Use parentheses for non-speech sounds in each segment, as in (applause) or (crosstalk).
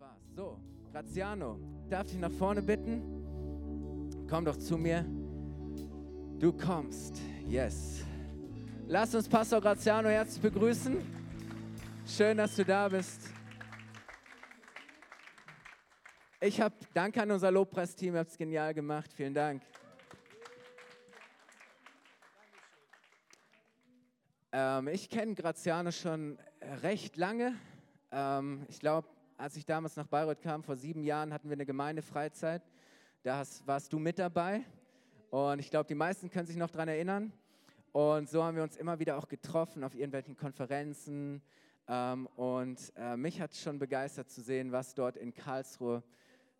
war's. So, Graziano, darf ich nach vorne bitten? Komm doch zu mir. Du kommst. Yes. Lass uns Pastor Graziano herzlich begrüßen. Schön, dass du da bist. Ich habe Danke an unser Lobpreisteam, ihr habt es genial gemacht. Vielen Dank. Ähm, ich kenne Graziano schon recht lange. Ähm, ich glaube, als ich damals nach Bayreuth kam, vor sieben Jahren, hatten wir eine Gemeindefreizeit. Da hast, warst du mit dabei. Und ich glaube, die meisten können sich noch daran erinnern. Und so haben wir uns immer wieder auch getroffen auf irgendwelchen Konferenzen. Ähm, und äh, mich hat es schon begeistert zu sehen, was dort in Karlsruhe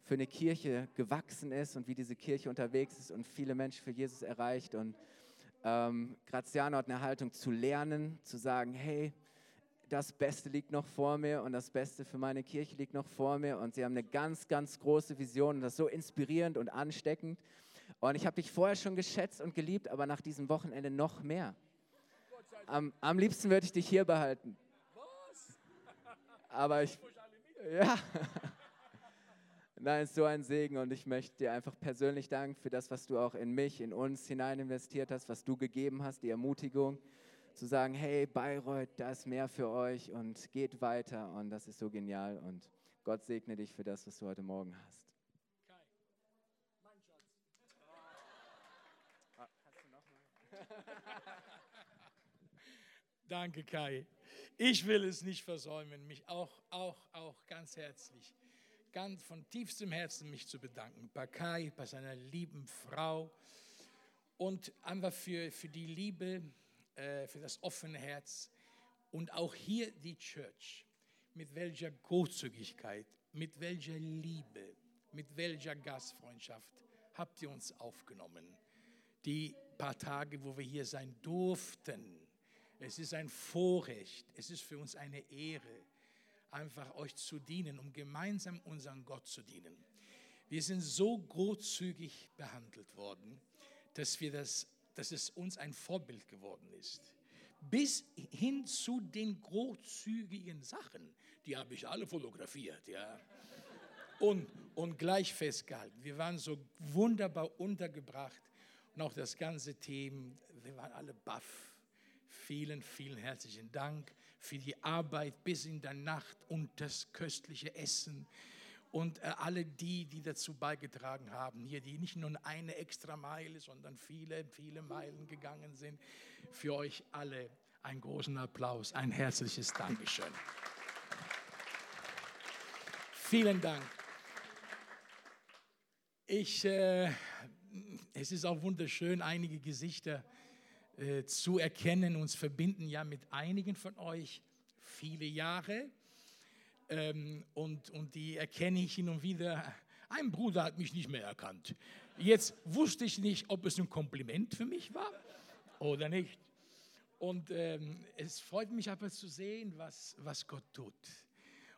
für eine Kirche gewachsen ist und wie diese Kirche unterwegs ist und viele Menschen für Jesus erreicht. Und ähm, Graziano hat eine Haltung zu lernen, zu sagen, hey, das Beste liegt noch vor mir und das Beste für meine Kirche liegt noch vor mir. Und sie haben eine ganz, ganz große Vision und das ist so inspirierend und ansteckend. Und ich habe dich vorher schon geschätzt und geliebt, aber nach diesem Wochenende noch mehr. Am, am liebsten würde ich dich hier behalten. Aber ich. Ja. (laughs) Nein, ist so ein Segen und ich möchte dir einfach persönlich danken für das, was du auch in mich, in uns hinein investiert hast, was du gegeben hast, die Ermutigung zu sagen, hey Bayreuth, da ist mehr für euch und geht weiter und das ist so genial und Gott segne dich für das, was du heute Morgen hast. (laughs) Danke, Kai. Ich will es nicht versäumen, mich auch, auch, auch ganz herzlich ganz von tiefstem Herzen mich zu bedanken. Bei Kai, bei seiner lieben Frau und einfach für, für die Liebe, äh, für das offene Herz und auch hier die Church. Mit welcher Großzügigkeit, mit welcher Liebe, mit welcher Gastfreundschaft habt ihr uns aufgenommen. Die paar Tage, wo wir hier sein durften. Es ist ein Vorrecht, es ist für uns eine Ehre einfach euch zu dienen, um gemeinsam unseren Gott zu dienen. Wir sind so großzügig behandelt worden, dass, wir das, dass es uns ein Vorbild geworden ist. Bis hin zu den großzügigen Sachen, die habe ich alle fotografiert, ja. Und, und gleich festgehalten. Wir waren so wunderbar untergebracht und auch das ganze Team, wir waren alle baff. Vielen, vielen herzlichen Dank für die Arbeit bis in der Nacht und das köstliche Essen und äh, alle die, die dazu beigetragen haben, hier, die nicht nur eine extra Meile, sondern viele, viele Meilen gegangen sind. Für euch alle einen großen Applaus, ein herzliches Dankeschön. Vielen Dank. Ich, äh, es ist auch wunderschön, einige Gesichter äh, zu erkennen. Uns verbinden ja mit einigen von euch viele Jahre. Ähm, und, und die erkenne ich hin und wieder. Ein Bruder hat mich nicht mehr erkannt. Jetzt wusste ich nicht, ob es ein Kompliment für mich war oder nicht. Und ähm, es freut mich aber zu sehen, was, was Gott tut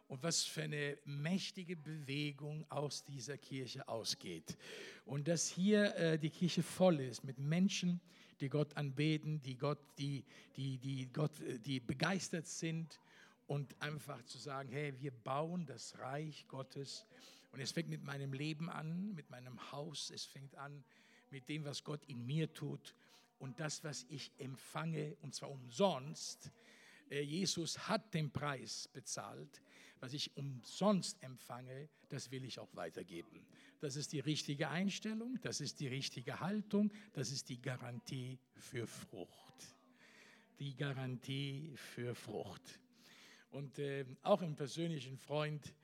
und was für eine mächtige Bewegung aus dieser Kirche ausgeht. Und dass hier äh, die Kirche voll ist mit Menschen, die Gott anbeten, die Gott, die, die, die Gott, äh, die begeistert sind und einfach zu sagen, hey, wir bauen das Reich Gottes. Und es fängt mit meinem Leben an, mit meinem Haus, es fängt an mit dem, was Gott in mir tut und das, was ich empfange, und zwar umsonst. Äh, Jesus hat den Preis bezahlt. Was ich umsonst empfange, das will ich auch weitergeben. Das ist die richtige Einstellung, das ist die richtige Haltung, das ist die Garantie für Frucht. Die Garantie für Frucht. Und äh, auch ein persönlichen Freund,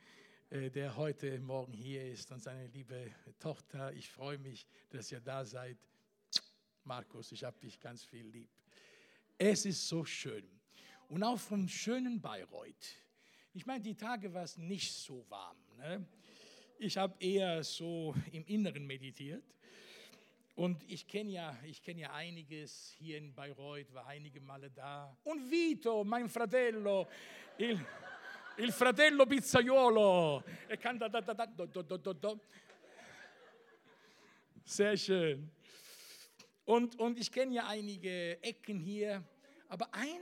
äh, der heute Morgen hier ist und seine liebe Tochter, ich freue mich, dass ihr da seid. Markus, ich habe dich ganz viel lieb. Es ist so schön. Und auch vom schönen Bayreuth. Ich meine, die Tage war es nicht so warm. Ne? Ich habe eher so im Inneren meditiert. Und ich kenne ja, kenn ja einiges hier in Bayreuth, war einige Male da. Und Vito, mein Fratello, il, il fratello pizzaiolo. Er kann da, da, da, da, do, do, do, do. Sehr schön. Und, und ich kenne ja einige Ecken hier, aber eine,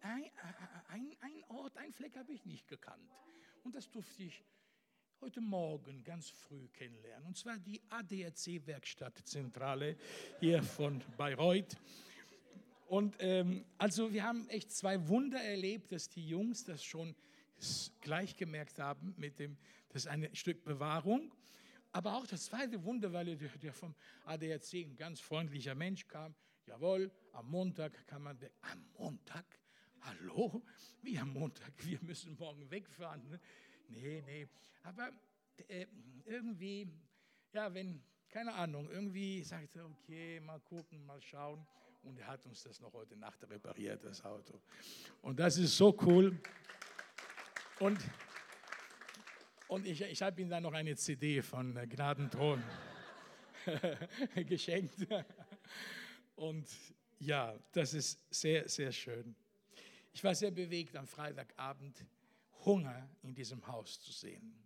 ein, ein, Ort, ein Fleck habe ich nicht gekannt. Und das durfte ich heute Morgen ganz früh kennenlernen. Und zwar die ADAC-Werkstattzentrale hier von Bayreuth. Und ähm, also wir haben echt zwei Wunder erlebt, dass die Jungs das schon gleich gemerkt haben mit dem, das ist ein Stück Bewahrung. Aber auch das zweite Wunder, weil der, vom ADAC ein ganz freundlicher Mensch kam. Jawohl, am Montag kann man. Am Montag? Hallo? Wie am Montag? Wir müssen morgen wegfahren. Ne? Nee, nee. Aber äh, irgendwie, ja, wenn, keine Ahnung, irgendwie sagt er, okay, mal gucken, mal schauen. Und er hat uns das noch heute Nacht repariert, das Auto. Und das ist so cool. Und, und ich, ich habe ihm dann noch eine CD von Gnadenthron (laughs) geschenkt. Und ja, das ist sehr, sehr schön. Ich war sehr bewegt am Freitagabend, Hunger in diesem Haus zu sehen.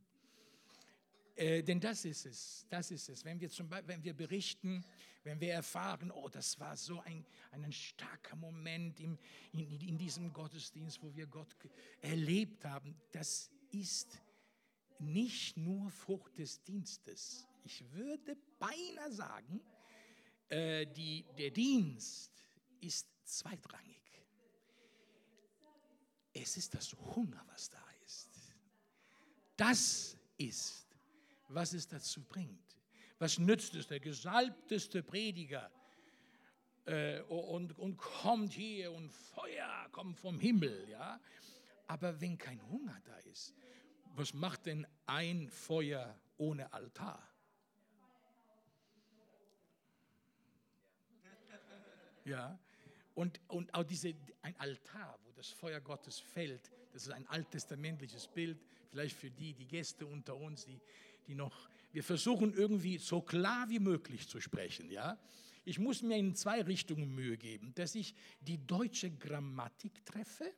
Äh, denn das ist es, das ist es. Wenn wir, zum Beispiel, wenn wir berichten, wenn wir erfahren, oh, das war so ein, ein starker Moment im, in, in diesem Gottesdienst, wo wir Gott erlebt haben, das ist nicht nur Frucht des Dienstes. Ich würde beinahe sagen, äh, die, der Dienst ist zweitrangig. Es ist das Hunger, was da. Das ist, was es dazu bringt. Was nützt es, der gesalbteste Prediger äh, und, und kommt hier und Feuer kommt vom Himmel, ja? Aber wenn kein Hunger da ist, was macht denn ein Feuer ohne Altar? Ja, und, und auch diese, ein Altar, wo das Feuer Gottes fällt, das ist ein alttestamentliches Bild, vielleicht für die, die Gäste unter uns, die, die noch, wir versuchen irgendwie so klar wie möglich zu sprechen, ja. Ich muss mir in zwei Richtungen Mühe geben, dass ich die deutsche Grammatik treffe,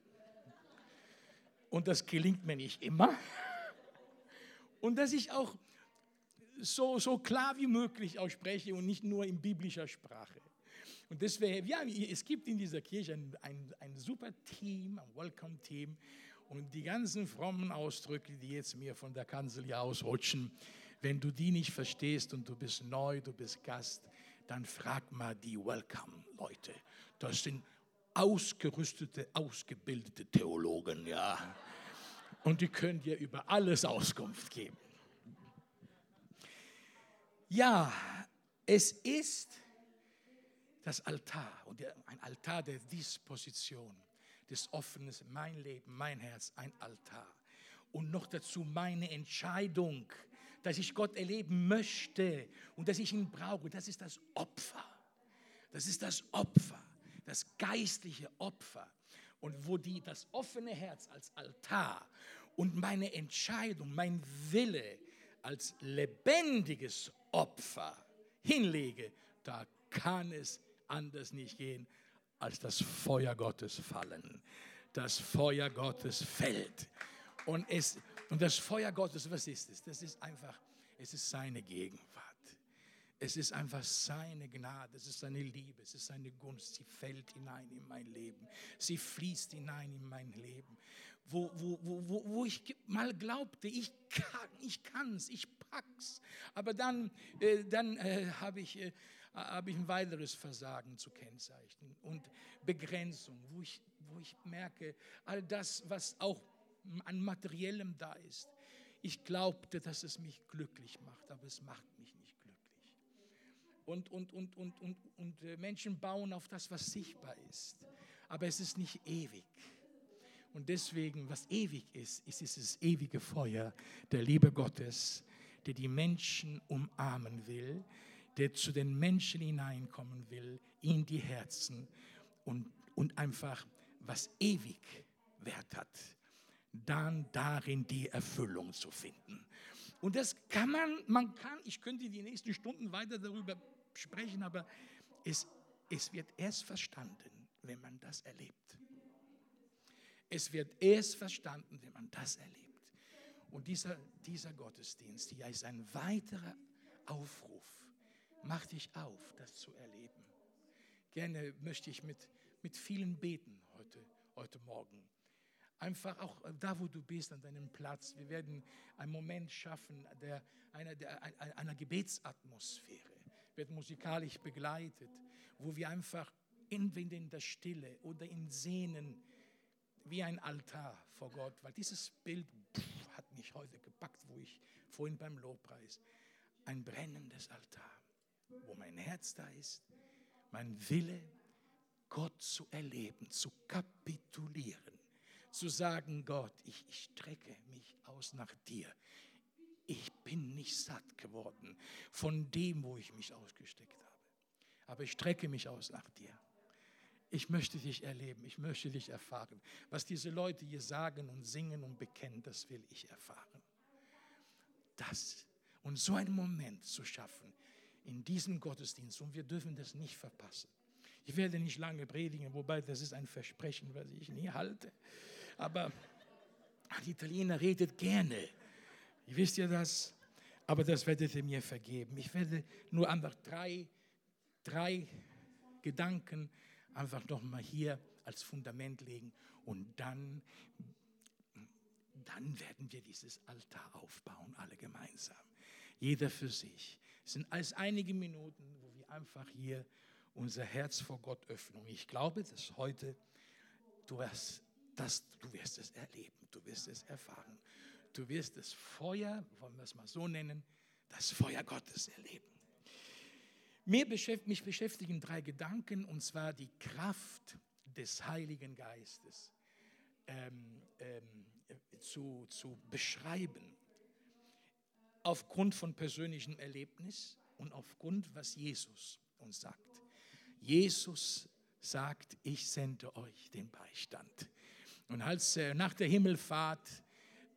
und das gelingt mir nicht immer, und dass ich auch so, so klar wie möglich ausspreche und nicht nur in biblischer Sprache. Und deswegen, ja, es gibt in dieser Kirche ein, ein, ein super Team, ein Welcome-Team. Und die ganzen frommen Ausdrücke, die jetzt mir von der Kanzel hier ausrutschen, wenn du die nicht verstehst und du bist neu, du bist Gast, dann frag mal die Welcome-Leute. Das sind ausgerüstete, ausgebildete Theologen, ja. Und die können dir über alles Auskunft geben. Ja, es ist das Altar und ein Altar der Disposition, des Offenes, mein Leben, mein Herz, ein Altar. Und noch dazu meine Entscheidung, dass ich Gott erleben möchte und dass ich ihn brauche. Das ist das Opfer. Das ist das Opfer, das geistliche Opfer. Und wo die, das offene Herz als Altar und meine Entscheidung, mein Wille als lebendiges Opfer hinlege, da kann es anders nicht gehen, als das Feuer Gottes fallen. Das Feuer Gottes fällt. Und, es, und das Feuer Gottes, was ist es? Das ist einfach, es ist seine Gegenwart. Es ist einfach seine Gnade, es ist seine Liebe, es ist seine Gunst. Sie fällt hinein in mein Leben. Sie fließt hinein in mein Leben. Wo, wo, wo, wo ich mal glaubte, ich kann ich, kann's, ich pack's. Aber dann, äh, dann äh, habe ich äh, habe ich ein weiteres Versagen zu kennzeichnen und Begrenzung, wo ich, wo ich merke, all das, was auch an materiellem da ist. Ich glaubte, dass es mich glücklich macht, aber es macht mich nicht glücklich. Und, und, und, und, und, und äh, Menschen bauen auf das, was sichtbar ist, aber es ist nicht ewig. Und deswegen, was ewig ist, ist dieses ewige Feuer der Liebe Gottes, der die Menschen umarmen will, der zu den Menschen hineinkommen will, in die Herzen und, und einfach was ewig Wert hat, dann darin die Erfüllung zu finden. Und das kann man, man kann, ich könnte die nächsten Stunden weiter darüber sprechen, aber es, es wird erst verstanden, wenn man das erlebt. Es wird erst verstanden, wenn man das erlebt. Und dieser, dieser Gottesdienst hier ist ein weiterer Aufruf Mach dich auf, das zu erleben. Gerne möchte ich mit, mit vielen beten heute, heute Morgen. Einfach auch da, wo du bist, an deinem Platz. Wir werden einen Moment schaffen, der, einer, der, einer Gebetsatmosphäre, wird musikalisch begleitet, wo wir einfach entweder in der Stille oder in Sehnen wie ein Altar vor Gott, weil dieses Bild pff, hat mich heute gepackt, wo ich vorhin beim Lobpreis, ein brennendes Altar, wo mein Herz da ist, mein Wille, Gott zu erleben, zu kapitulieren zu sagen, Gott, ich, ich strecke mich aus nach dir. Ich bin nicht satt geworden von dem, wo ich mich ausgesteckt habe. Aber ich strecke mich aus nach dir. Ich möchte dich erleben, ich möchte dich erfahren. Was diese Leute hier sagen und singen und bekennen, das will ich erfahren. Das und so einen Moment zu schaffen in diesem Gottesdienst und wir dürfen das nicht verpassen. Ich werde nicht lange predigen, wobei das ist ein Versprechen, was ich nie halte aber die Italiener redet gerne. Wisst ihr das? Aber das werdet ihr mir vergeben. Ich werde nur einfach drei, drei Gedanken einfach nochmal hier als Fundament legen und dann, dann werden wir dieses Altar aufbauen, alle gemeinsam. Jeder für sich. Es sind alles einige Minuten, wo wir einfach hier unser Herz vor Gott öffnen. Und ich glaube, dass heute du hast das, du wirst es erleben, du wirst es erfahren. Du wirst das Feuer, wollen wir es mal so nennen, das Feuer Gottes erleben. Mich beschäftigen drei Gedanken, und zwar die Kraft des Heiligen Geistes ähm, ähm, zu, zu beschreiben, aufgrund von persönlichem Erlebnis und aufgrund, was Jesus uns sagt. Jesus sagt, ich sende euch den Beistand. Und als äh, nach der Himmelfahrt,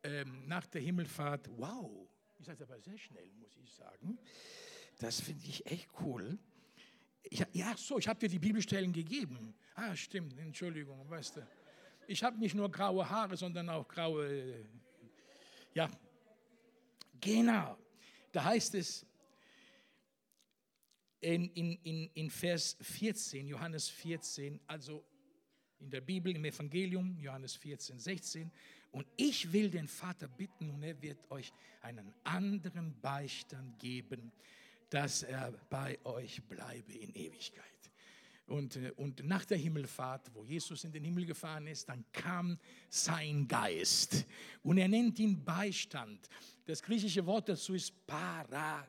ähm, nach der Himmelfahrt, wow, ist das aber sehr schnell, muss ich sagen. Das finde ich echt cool. Ich, ja, so, ich habe dir die Bibelstellen gegeben. Ah, stimmt, Entschuldigung, weißt du. Ich habe nicht nur graue Haare, sondern auch graue, äh, ja, genau. Da heißt es in, in, in, in Vers 14, Johannes 14, also in der Bibel, im Evangelium, Johannes 14, 16. Und ich will den Vater bitten und er wird euch einen anderen Beistand geben, dass er bei euch bleibe in Ewigkeit. Und, äh, und nach der Himmelfahrt, wo Jesus in den Himmel gefahren ist, dann kam sein Geist. Und er nennt ihn Beistand. Das griechische Wort dazu ist Parakletos.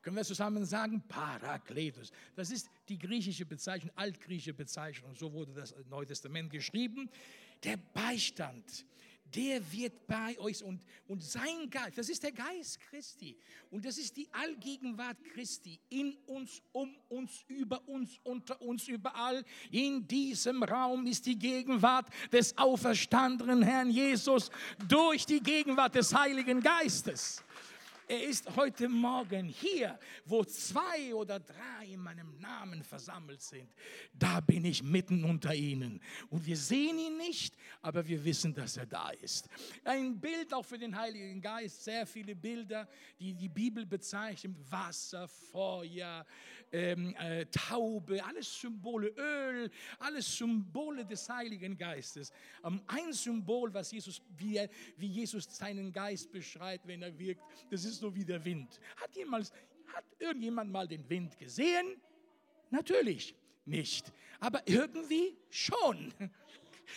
Können wir zusammen sagen? Parakletos. Das ist die griechische Bezeichnung, altgriechische Bezeichnung. So wurde das Neue Testament geschrieben. Der Beistand, der wird bei euch und, und sein Geist, das ist der Geist Christi. Und das ist die Allgegenwart Christi in uns, um uns, über uns, unter uns, überall. In diesem Raum ist die Gegenwart des auferstandenen Herrn Jesus durch die Gegenwart des Heiligen Geistes. Er ist heute Morgen hier, wo zwei oder drei in meinem Namen versammelt sind. Da bin ich mitten unter ihnen. Und wir sehen ihn nicht, aber wir wissen, dass er da ist. Ein Bild auch für den Heiligen Geist, sehr viele Bilder, die die Bibel bezeichnet. Wasser, Feuer, ähm, äh, Taube, alles Symbole, Öl, alles Symbole des Heiligen Geistes. Ähm, ein Symbol, was Jesus, wie, er, wie Jesus seinen Geist beschreibt, wenn er wirkt, das ist so wie der Wind. Hat, jemals, hat irgendjemand mal den Wind gesehen? Natürlich nicht. Aber irgendwie schon.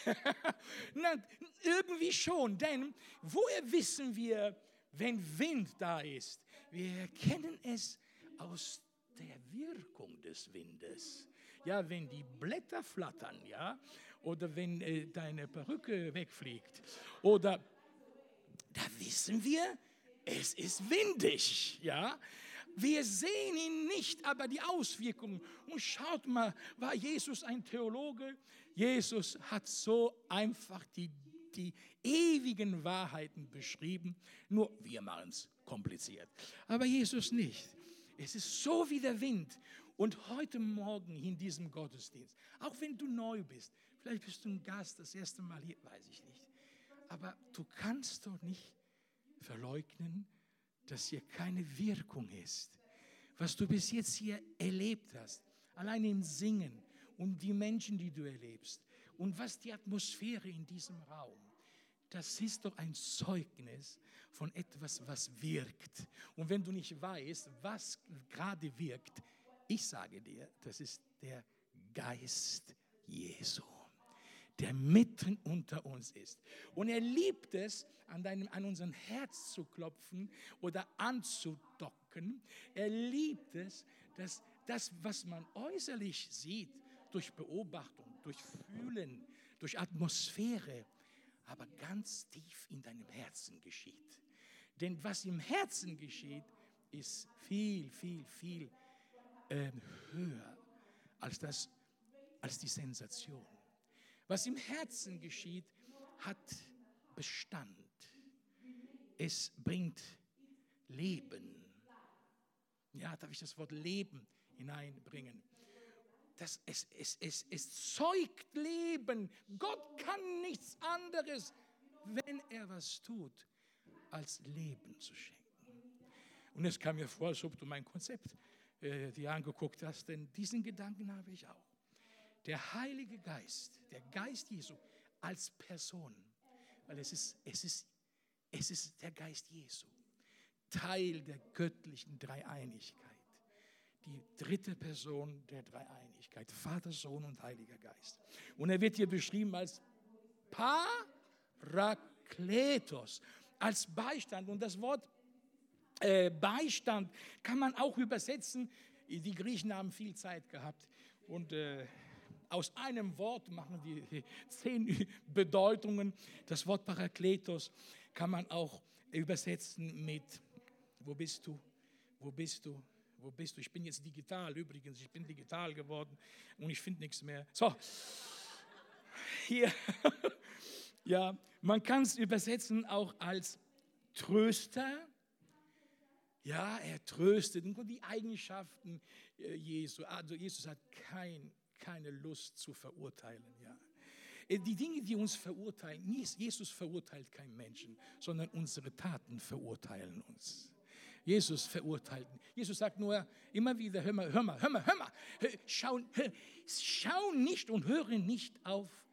(laughs) Na, irgendwie schon, denn woher wissen wir, wenn Wind da ist? Wir erkennen es aus der Wirkung des Windes. Ja, wenn die Blätter flattern, ja, oder wenn äh, deine Perücke wegfliegt, oder da wissen wir, es ist windig, ja. Wir sehen ihn nicht, aber die Auswirkungen. Und schaut mal, war Jesus ein Theologe? Jesus hat so einfach die, die ewigen Wahrheiten beschrieben. Nur wir machen es kompliziert. Aber Jesus nicht. Es ist so wie der Wind. Und heute Morgen in diesem Gottesdienst, auch wenn du neu bist, vielleicht bist du ein Gast das erste Mal hier, weiß ich nicht. Aber du kannst doch nicht verleugnen, dass hier keine Wirkung ist. Was du bis jetzt hier erlebt hast, allein im Singen und die Menschen, die du erlebst Und was die Atmosphäre in diesem Raum, das ist doch ein Zeugnis von etwas, was wirkt. Und wenn du nicht weißt, was gerade wirkt, ich sage dir, das ist der Geist Jesu, der mitten unter uns ist. Und er liebt es, an, deinem, an unserem Herz zu klopfen oder anzudocken. Er liebt es, dass das, was man äußerlich sieht, durch Beobachtung, durch Fühlen, durch Atmosphäre, aber ganz tief in deinem Herzen geschieht. Denn was im Herzen geschieht, ist viel, viel, viel äh, höher als, das, als die Sensation. Was im Herzen geschieht, hat Bestand. Es bringt Leben. Ja, darf ich das Wort Leben hineinbringen? Das, es, es, es, es zeugt Leben. Gott kann nichts anderes, wenn er was tut, als Leben zu schenken. Und es kam mir vor, als ob du mein Konzept äh, dir angeguckt hast, denn diesen Gedanken habe ich auch. Der Heilige Geist, der Geist Jesu als Person, weil es ist, es ist, es ist der Geist Jesu, Teil der göttlichen Dreieinigkeit die dritte Person der Dreieinigkeit, Vater, Sohn und Heiliger Geist. Und er wird hier beschrieben als Parakletos, als Beistand. Und das Wort äh, Beistand kann man auch übersetzen. Die Griechen haben viel Zeit gehabt und äh, aus einem Wort machen die zehn Bedeutungen. Das Wort Parakletos kann man auch übersetzen mit, wo bist du, wo bist du, wo bist du? Ich bin jetzt digital übrigens, ich bin digital geworden und ich finde nichts mehr. So, hier, (laughs) ja, man kann es übersetzen auch als Tröster. Ja, er tröstet und die Eigenschaften äh, Jesu. Also Jesus hat kein, keine Lust zu verurteilen. Ja. Äh, die Dinge, die uns verurteilen, Jesus verurteilt keinen Menschen, sondern unsere Taten verurteilen uns. Jesus verurteilten. Jesus sagt nur immer wieder, hör mal, hör mal, hör mal, hör mal, schau, schau nicht und höre nicht auf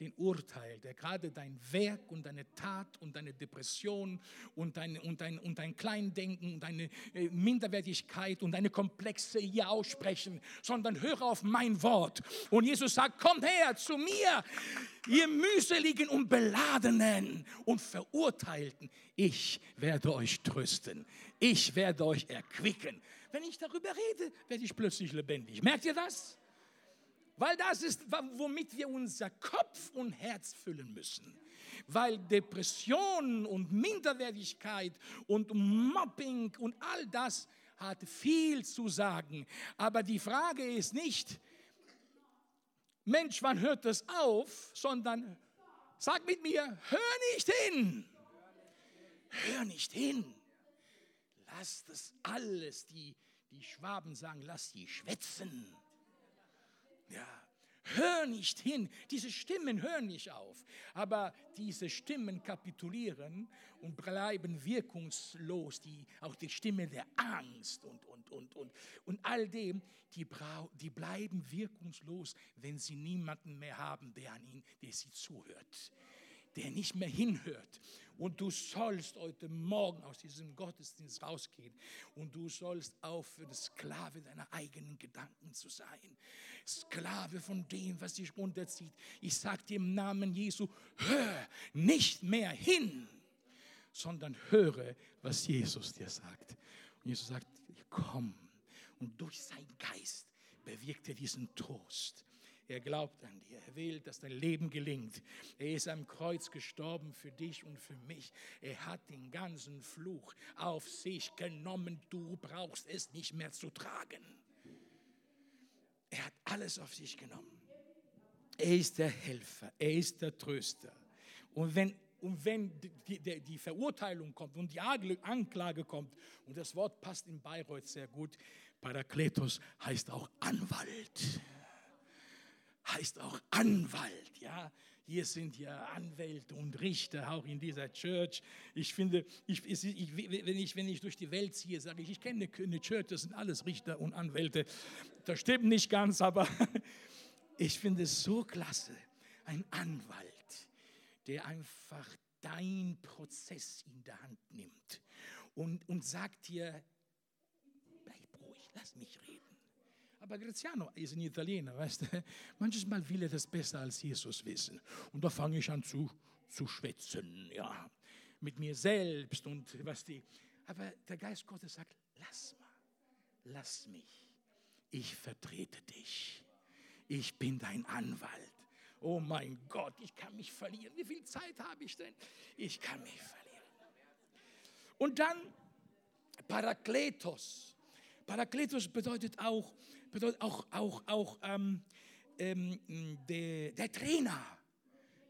den Urteil, der gerade dein Werk und deine Tat und deine Depression und dein, und dein, und dein Kleindenken und deine äh, Minderwertigkeit und deine Komplexe hier aussprechen, sondern höre auf mein Wort. Und Jesus sagt, kommt her zu mir, ihr mühseligen und beladenen und verurteilten. Ich werde euch trösten. Ich werde euch erquicken. Wenn ich darüber rede, werde ich plötzlich lebendig. Merkt ihr das? Weil das ist, womit wir unser Kopf und Herz füllen müssen. Weil Depression und Minderwertigkeit und Mobbing und all das hat viel zu sagen. Aber die Frage ist nicht, Mensch, wann hört das auf, sondern sag mit mir, hör nicht hin. Hör nicht hin. Lass das alles, die, die Schwaben sagen, lass die schwätzen. Ja, hör nicht hin. Diese Stimmen hören nicht auf. Aber diese Stimmen kapitulieren und bleiben wirkungslos. Die, auch die Stimme der Angst und, und, und, und, und all dem, die, die bleiben wirkungslos, wenn sie niemanden mehr haben, der an ihnen, der sie zuhört der nicht mehr hinhört. Und du sollst heute Morgen aus diesem Gottesdienst rausgehen und du sollst aufhören, Sklave deiner eigenen Gedanken zu sein. Sklave von dem, was dich runterzieht. Ich sage dir im Namen Jesu, hör nicht mehr hin, sondern höre, was Jesus dir sagt. Und Jesus sagt, komm. Und durch seinen Geist bewirkt er diesen Trost. Er glaubt an dir. Er will, dass dein Leben gelingt. Er ist am Kreuz gestorben für dich und für mich. Er hat den ganzen Fluch auf sich genommen. Du brauchst es nicht mehr zu tragen. Er hat alles auf sich genommen. Er ist der Helfer. Er ist der Tröster. Und wenn und wenn die, die, die, Verurteilung kommt und die Anklage kommt, und das Wort passt in Bayreuth sehr gut, Parakletos heißt auch Anwalt heißt auch Anwalt, ja. Hier sind ja Anwälte und Richter, auch in dieser Church. Ich finde, ich, ich, wenn, ich, wenn ich durch die Welt ziehe, sage ich, ich kenne eine Church, das sind alles Richter und Anwälte. Das stimmt nicht ganz, aber (laughs) ich finde es so klasse, ein Anwalt, der einfach dein Prozess in der Hand nimmt und, und sagt dir, bleib ruhig, lass mich reden. Aber Graziano ist ein Italiener, weißt du? (laughs) Manchmal will er das besser als Jesus wissen. Und da fange ich an zu, zu schwätzen, ja, mit mir selbst und was die. Aber der Geist Gottes sagt, lass mal, lass mich. Ich vertrete dich. Ich bin dein Anwalt. Oh mein Gott, ich kann mich verlieren. Wie viel Zeit habe ich denn? Ich kann mich verlieren. Und dann Parakletos. Parakletos bedeutet auch, bedeutet auch, auch, auch ähm, ähm, der, der Trainer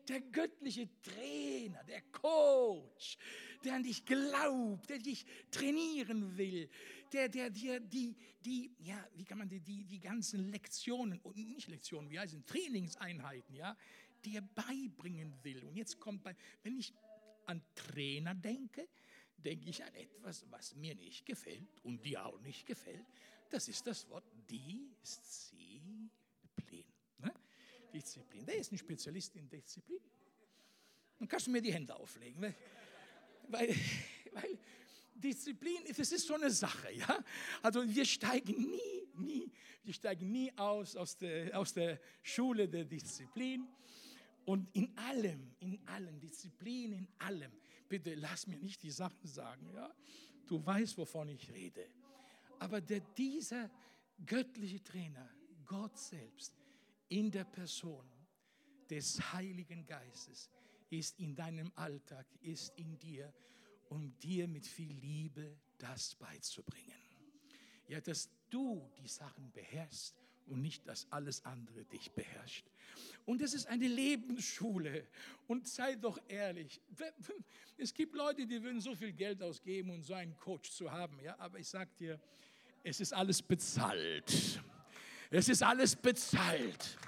der göttliche Trainer, der Coach, der an dich glaubt, der dich trainieren will, der dir die, die, die, ja, wie kann man die, die, die ganzen Lektionen, und nicht Lektionen, wie heißen Trainingseinheiten, ja, dir beibringen will. Und jetzt kommt bei, wenn ich an Trainer denke, denke ich an etwas, was mir nicht gefällt und dir auch nicht gefällt. Das ist das Wort Disziplin. Ne? Disziplin. Der ist ein Spezialist in Disziplin. Dann kannst du mir die Hände auflegen. Weil, weil, weil Disziplin, das ist so eine Sache, ja. Also wir steigen nie, nie, wir steigen nie aus aus der, aus der Schule der Disziplin. Und in allem, in allem, Disziplin in allem. Bitte lass mir nicht die Sachen sagen, ja. Du weißt, wovon ich rede. Aber der, dieser göttliche Trainer, Gott selbst, in der Person des Heiligen Geistes, ist in deinem Alltag, ist in dir, um dir mit viel Liebe das beizubringen. Ja, dass du die Sachen beherrschst und nicht, dass alles andere dich beherrscht. Und es ist eine Lebensschule. Und sei doch ehrlich, es gibt Leute, die würden so viel Geld ausgeben, um so einen Coach zu haben. Ja, aber ich sage dir, es ist alles bezahlt. Es ist alles bezahlt.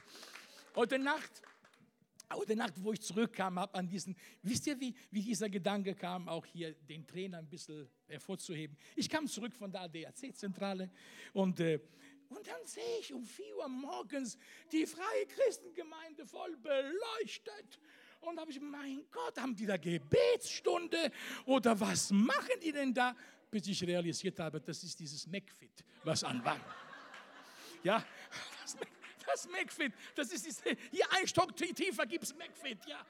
Heute Nacht Heute Nacht, wo ich zurückkam, habe an diesen, wisst ihr, wie, wie dieser Gedanke kam, auch hier den Trainer ein bisschen hervorzuheben. Ich kam zurück von der ADAC-Zentrale und, äh, und dann sehe ich um 4 Uhr morgens die Freie Christengemeinde voll beleuchtet. Und habe ich, mein Gott, haben die da Gebetsstunde oder was machen die denn da? Bis ich realisiert habe, das ist dieses McFit, was an war. Ja, das das McFit, das ist diese, hier ein Stock tiefer gibt es McFit, ja,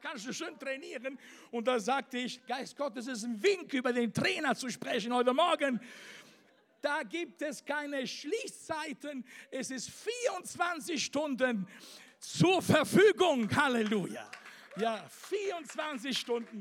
kannst du schön trainieren. Und da sagte ich, Geist Gottes ist ein Wink, über den Trainer zu sprechen heute Morgen. Da gibt es keine Schließzeiten, es ist 24 Stunden zur Verfügung, Halleluja. Ja, 24 Stunden.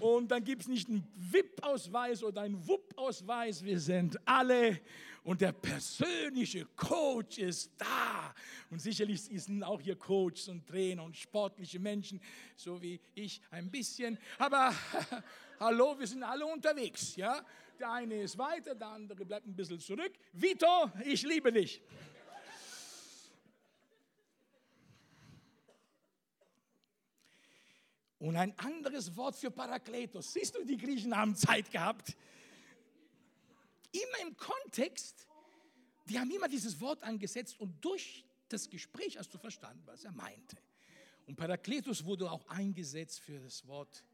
Und dann gibt es nicht einen VIP-Ausweis oder einen WUP-Ausweis. Wir sind alle und der persönliche Coach ist da. Und sicherlich sind auch hier Coaches und Trainer und sportliche Menschen, so wie ich ein bisschen. Aber (laughs) hallo, wir sind alle unterwegs. Ja? Der eine ist weiter, der andere bleibt ein bisschen zurück. Vito, ich liebe dich. Und ein anderes Wort für Parakletos. Siehst du, die Griechen haben Zeit gehabt. Immer im Kontext, die haben immer dieses Wort angesetzt und durch das Gespräch hast du verstanden, was er meinte. Und Parakletos wurde auch eingesetzt für das Wort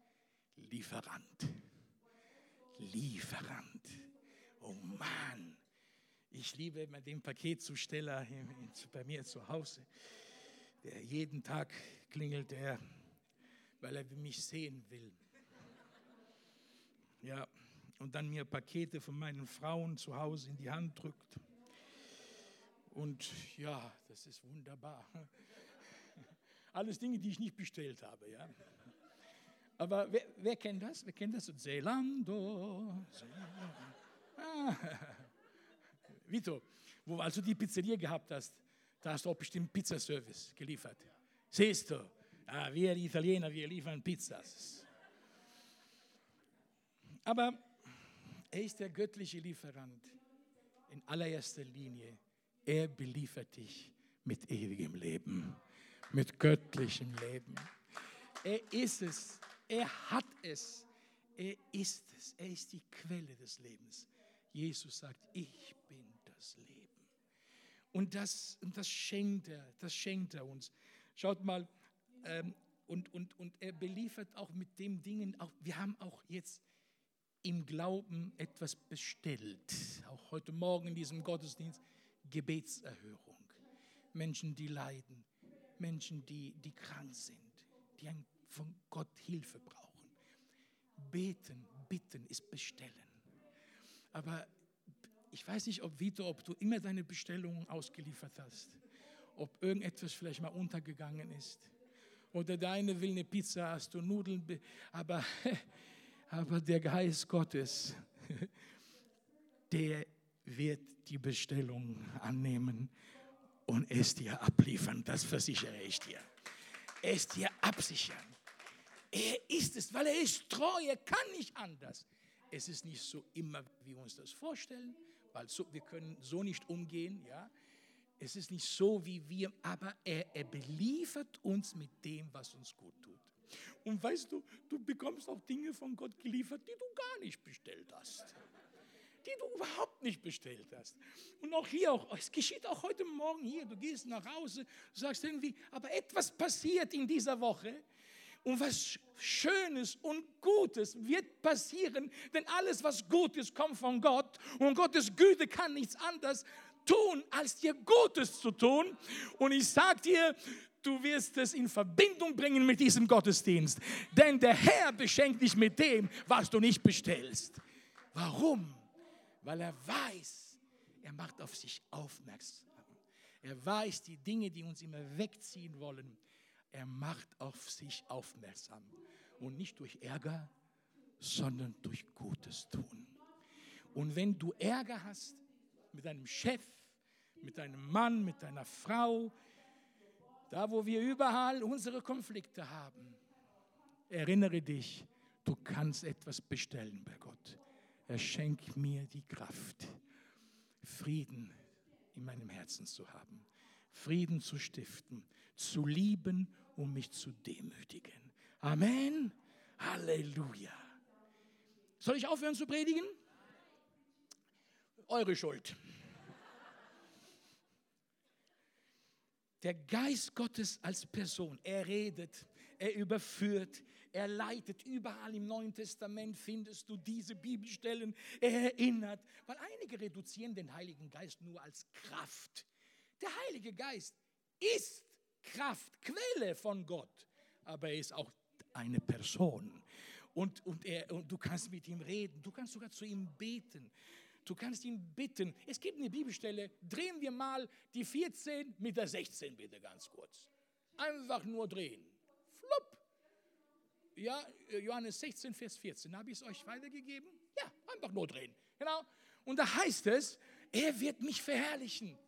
Lieferant. Lieferant. Oh Mann, ich liebe immer den Paketzusteller bei mir zu Hause. Der jeden Tag klingelt er weil er mich sehen will. Ja, und dann mir Pakete von meinen Frauen zu Hause in die Hand drückt. Und ja, das ist wunderbar. (laughs) Alles Dinge, die ich nicht bestellt habe, ja. Aber wer, wer kennt das? Wer kennt das? Zelando. Ah. (laughs) Vito, wo also die Pizzeria gehabt hast, da hast du auch bestimmt Pizzaservice geliefert. Siehst du, Ah, wir Italiener, wir liefern Pizzas. Aber er ist der göttliche Lieferant in allererster Linie. Er beliefert dich mit ewigem Leben, mit göttlichem Leben. Er ist es, er hat es, er ist es, er ist die Quelle des Lebens. Jesus sagt, ich bin das Leben. Und das, und das schenkt er, das schenkt er uns Schaut mal, ähm, und, und, und er beliefert auch mit dem Dingen, auch, wir haben auch jetzt im Glauben etwas bestellt, auch heute Morgen in diesem Gottesdienst, Gebetserhörung. Menschen, die leiden, Menschen, die, die krank sind, die von Gott Hilfe brauchen. Beten, bitten ist bestellen. Aber ich weiß nicht, ob Vito, ob du immer deine Bestellungen ausgeliefert hast, ob irgendetwas vielleicht mal untergegangen ist. Oder deine will eine Pizza, hast du Nudeln, aber, (laughs) aber der Geist Gottes, (laughs) der wird die Bestellung annehmen und es dir abliefern. Das versichere ich dir. Es dir absichern. Er ist es, weil er ist treu, er kann nicht anders. Es ist nicht so immer, wie wir uns das vorstellen, weil so, wir können so nicht umgehen, ja. Es ist nicht so wie wir, aber er, er beliefert uns mit dem, was uns gut tut. Und weißt du, du bekommst auch Dinge von Gott geliefert, die du gar nicht bestellt hast die du überhaupt nicht bestellt hast. Und auch hier, auch, es geschieht auch heute Morgen hier, du gehst nach Hause, sagst irgendwie, aber etwas passiert in dieser Woche und was Schönes und Gutes wird passieren, denn alles, was gut ist, kommt von Gott und Gottes Güte kann nichts anderes tun, als dir Gutes zu tun. Und ich sage dir, du wirst es in Verbindung bringen mit diesem Gottesdienst, denn der Herr beschenkt dich mit dem, was du nicht bestellst. Warum? weil er weiß, er macht auf sich aufmerksam. Er weiß die Dinge, die uns immer wegziehen wollen. Er macht auf sich aufmerksam. Und nicht durch Ärger, sondern durch Gutes tun. Und wenn du Ärger hast mit deinem Chef, mit deinem Mann, mit deiner Frau, da wo wir überall unsere Konflikte haben, erinnere dich, du kannst etwas bestellen bei Gott. Er schenkt mir die Kraft, Frieden in meinem Herzen zu haben, Frieden zu stiften, zu lieben und mich zu demütigen. Amen. Halleluja. Soll ich aufhören zu predigen? Eure Schuld. Der Geist Gottes als Person, er redet, er überführt, er leitet überall im Neuen Testament, findest du diese Bibelstellen. Er erinnert, weil einige reduzieren den Heiligen Geist nur als Kraft. Der Heilige Geist ist Kraft, Quelle von Gott, aber er ist auch eine Person. Und, und, er, und du kannst mit ihm reden, du kannst sogar zu ihm beten. Du kannst ihn bitten. Es gibt eine Bibelstelle, drehen wir mal die 14 mit der 16 bitte ganz kurz. Einfach nur drehen. Flupp ja, Johannes 16, Vers 14, habe ich es euch weitergegeben? Ja, einfach nur drehen. Genau. Und da heißt es, er wird mich verherrlichen.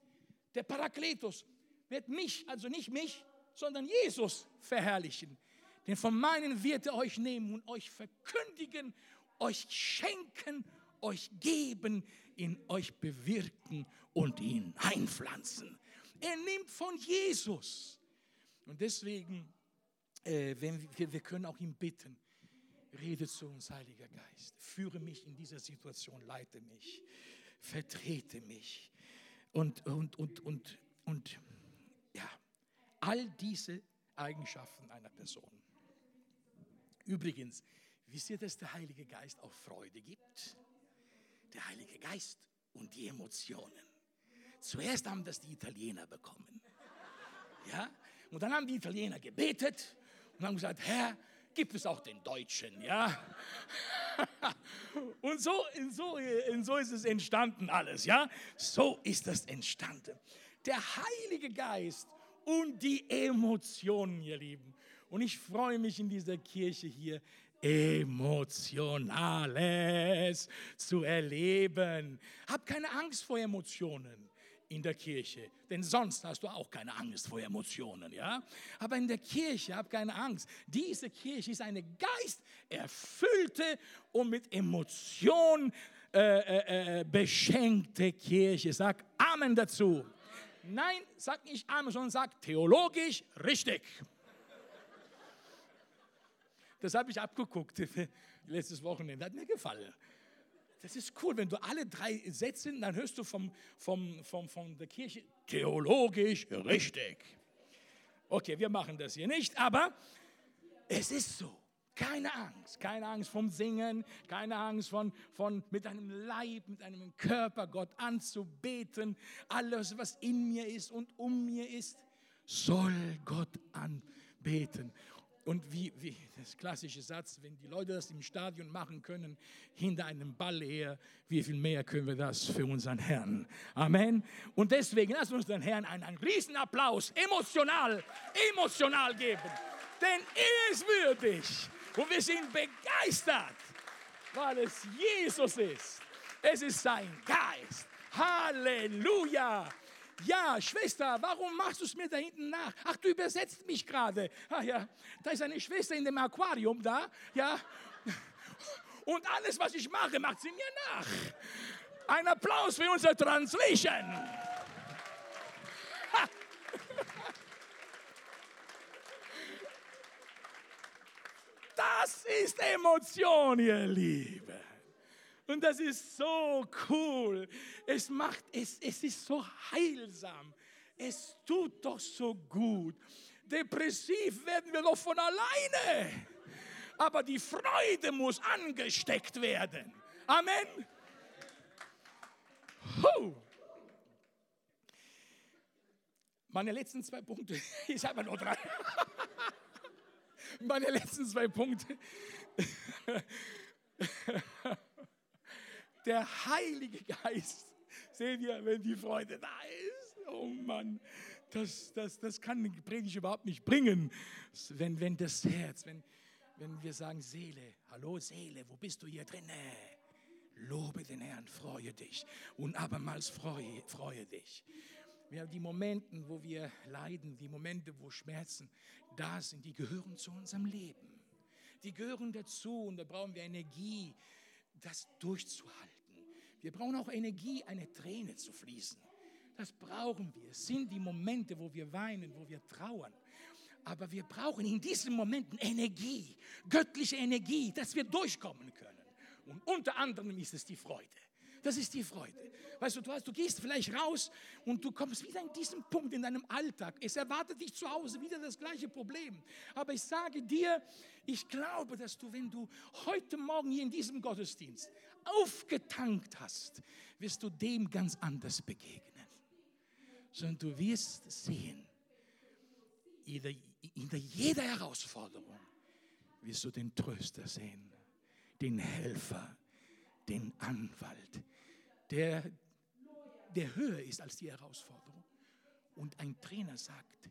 Der Parakletos wird mich, also nicht mich, sondern Jesus verherrlichen. Denn von meinen wird er euch nehmen und euch verkündigen, euch schenken, euch geben, in euch bewirken und ihn einpflanzen. Er nimmt von Jesus. Und deswegen äh, wenn wir, wir können auch ihn bitten, rede zu uns, Heiliger Geist, führe mich in dieser Situation, leite mich, vertrete mich und, und, und, und, und ja, all diese Eigenschaften einer Person. Übrigens, wisst ihr, dass der Heilige Geist auch Freude gibt? Der Heilige Geist und die Emotionen. Zuerst haben das die Italiener bekommen. Ja? Und dann haben die Italiener gebetet und haben gesagt, Herr, gibt es auch den Deutschen, ja? (laughs) Und so, so, so ist es entstanden alles, ja? So ist das entstanden. Der Heilige Geist und die Emotionen, ihr Lieben. Und ich freue mich in dieser Kirche hier, Emotionales zu erleben. Hab keine Angst vor Emotionen in der Kirche, denn sonst hast du auch keine Angst vor Emotionen, ja? Aber in der Kirche hab keine Angst. Diese Kirche ist eine geisterfüllte und mit Emotionen äh, äh, äh, beschenkte Kirche. Sag Amen dazu. Nein, sag nicht Amen, sondern sag theologisch richtig. Das habe ich abgeguckt (laughs) letztes Wochenende. Hat mir gefallen. Das ist cool, wenn du alle drei Sätze, dann hörst du vom, vom, vom, von der Kirche theologisch richtig. Okay, wir machen das hier nicht, aber es ist so. Keine Angst, keine Angst vom Singen, keine Angst von, von mit einem Leib, mit einem Körper Gott anzubeten. Alles, was in mir ist und um mir ist, soll Gott anbeten. Und wie, wie das klassische Satz, wenn die Leute das im Stadion machen können, hinter einem Ball her, wie viel mehr können wir das für unseren Herrn? Amen. Und deswegen lass uns den Herrn einen, einen Riesenapplaus emotional, emotional geben. Denn er ist würdig. Und wir sind begeistert, weil es Jesus ist. Es ist sein Geist. Halleluja. Ja, Schwester, warum machst du es mir da hinten nach? Ach, du übersetzt mich gerade. Ah ja, da ist eine Schwester in dem Aquarium da. Ja. Und alles, was ich mache, macht sie mir nach. Ein Applaus für unsere Translation. Das ist Emotion, ihr Lieben. Und das ist so cool. Es macht, es, es ist so heilsam. Es tut doch so gut. Depressiv werden wir doch von alleine. Aber die Freude muss angesteckt werden. Amen. Huh. Meine letzten zwei Punkte, (laughs) ich habe nur drei (laughs) meine letzten zwei Punkte. (laughs) Der Heilige Geist, seht ihr, wenn die Freude da ist, oh Mann, das, das, das kann eine Predigt überhaupt nicht bringen, wenn, wenn das Herz, wenn, wenn wir sagen, Seele, hallo Seele, wo bist du hier drinne? Lobe den Herrn, freue dich und abermals freue, freue dich. Wir haben die Momente, wo wir leiden, die Momente, wo Schmerzen da sind, die gehören zu unserem Leben. Die gehören dazu und da brauchen wir Energie, das durchzuhalten. Wir brauchen auch Energie, eine Träne zu fließen. Das brauchen wir. Es sind die Momente, wo wir weinen, wo wir trauern. Aber wir brauchen in diesen Momenten Energie, göttliche Energie, dass wir durchkommen können. Und unter anderem ist es die Freude. Das ist die Freude. Weißt du, du, hast, du gehst vielleicht raus und du kommst wieder in diesen Punkt in deinem Alltag. Es erwartet dich zu Hause wieder das gleiche Problem. Aber ich sage dir, ich glaube, dass du, wenn du heute Morgen hier in diesem Gottesdienst aufgetankt hast, wirst du dem ganz anders begegnen. Sondern du wirst sehen, in jeder Herausforderung wirst du den Tröster sehen, den Helfer, den Anwalt, der, der höher ist als die Herausforderung. Und ein Trainer sagt,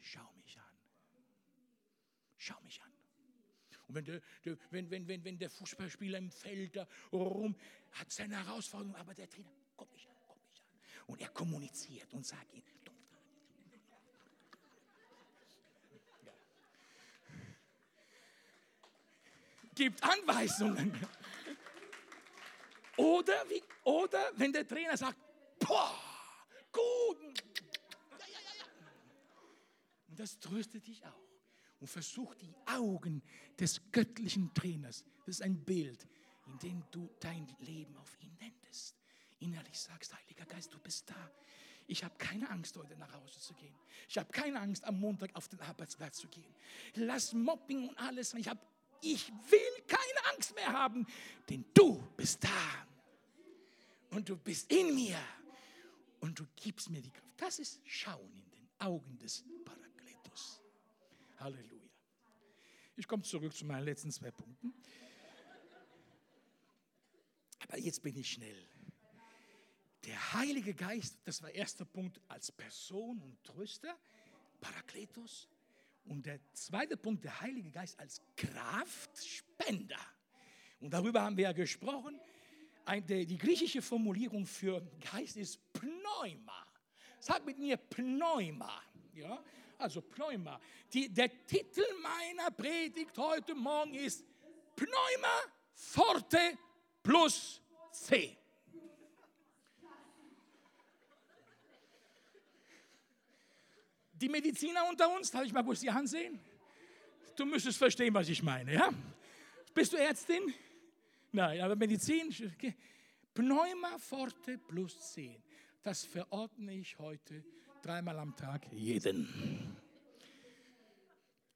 schau mich an. Schau mich an. Und wenn der, der, wenn, wenn, wenn, wenn der Fußballspieler im Feld da rum hat seine Herausforderung, aber der Trainer, guck mich an, guck mich an. Und er kommuniziert und sagt ihm, gibt Anweisungen. Oder, wie, oder wenn der Trainer sagt, boah, gut. Ja, ja, ja, Und das tröstet dich auch. Und versuch die Augen des göttlichen Trainers, das ist ein Bild, in dem du dein Leben auf ihn wendest. Innerlich sagst, Heiliger Geist, du bist da. Ich habe keine Angst, heute nach Hause zu gehen. Ich habe keine Angst, am Montag auf den Arbeitsplatz zu gehen. Lass Mobbing und alles. Ich, hab, ich will keine Angst mehr haben, denn du bist da und du bist in mir und du gibst mir die Kraft. Das ist Schauen in den Augen des Parakletos. Halleluja. Ich komme zurück zu meinen letzten zwei Punkten. Aber jetzt bin ich schnell. Der Heilige Geist, das war erster Punkt als Person und Tröster, Parakletos. Und der zweite Punkt, der Heilige Geist als Kraftspender. Und darüber haben wir ja gesprochen die griechische Formulierung für Geist ist Pneuma. Sag mit mir Pneuma. Ja? Also Pneuma. Die, der Titel meiner Predigt heute Morgen ist Pneuma Forte plus C. Die Mediziner unter uns, darf ich mal kurz die Hand sehen? Du müsstest verstehen, was ich meine, ja? Bist du Ärztin? Nein, aber Medizin, Pneuma Forte plus 10. Das verordne ich heute dreimal am Tag jeden.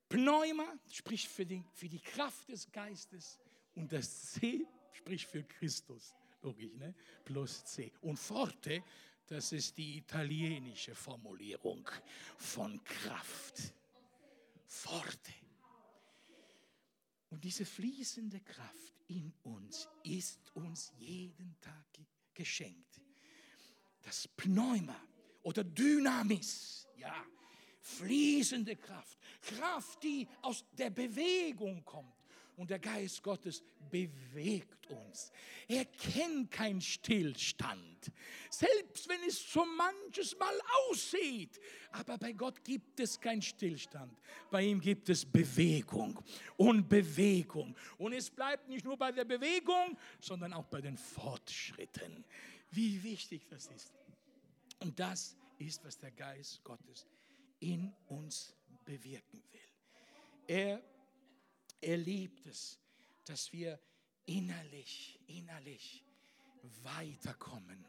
Pneuma spricht für die, für die Kraft des Geistes und das C spricht für Christus. Logisch, ne? Plus C. Und Forte, das ist die italienische Formulierung von Kraft. Forte. Und diese fließende Kraft in uns ist uns jeden Tag geschenkt. Das Pneuma oder Dynamis, ja, fließende Kraft, Kraft, die aus der Bewegung kommt. Und der Geist Gottes bewegt uns. Er kennt keinen Stillstand, selbst wenn es so manches Mal aussieht. Aber bei Gott gibt es keinen Stillstand. Bei ihm gibt es Bewegung und Bewegung. Und es bleibt nicht nur bei der Bewegung, sondern auch bei den Fortschritten. Wie wichtig das ist. Und das ist, was der Geist Gottes in uns bewirken will. Er, er liebt es, dass wir innerlich, innerlich weiterkommen,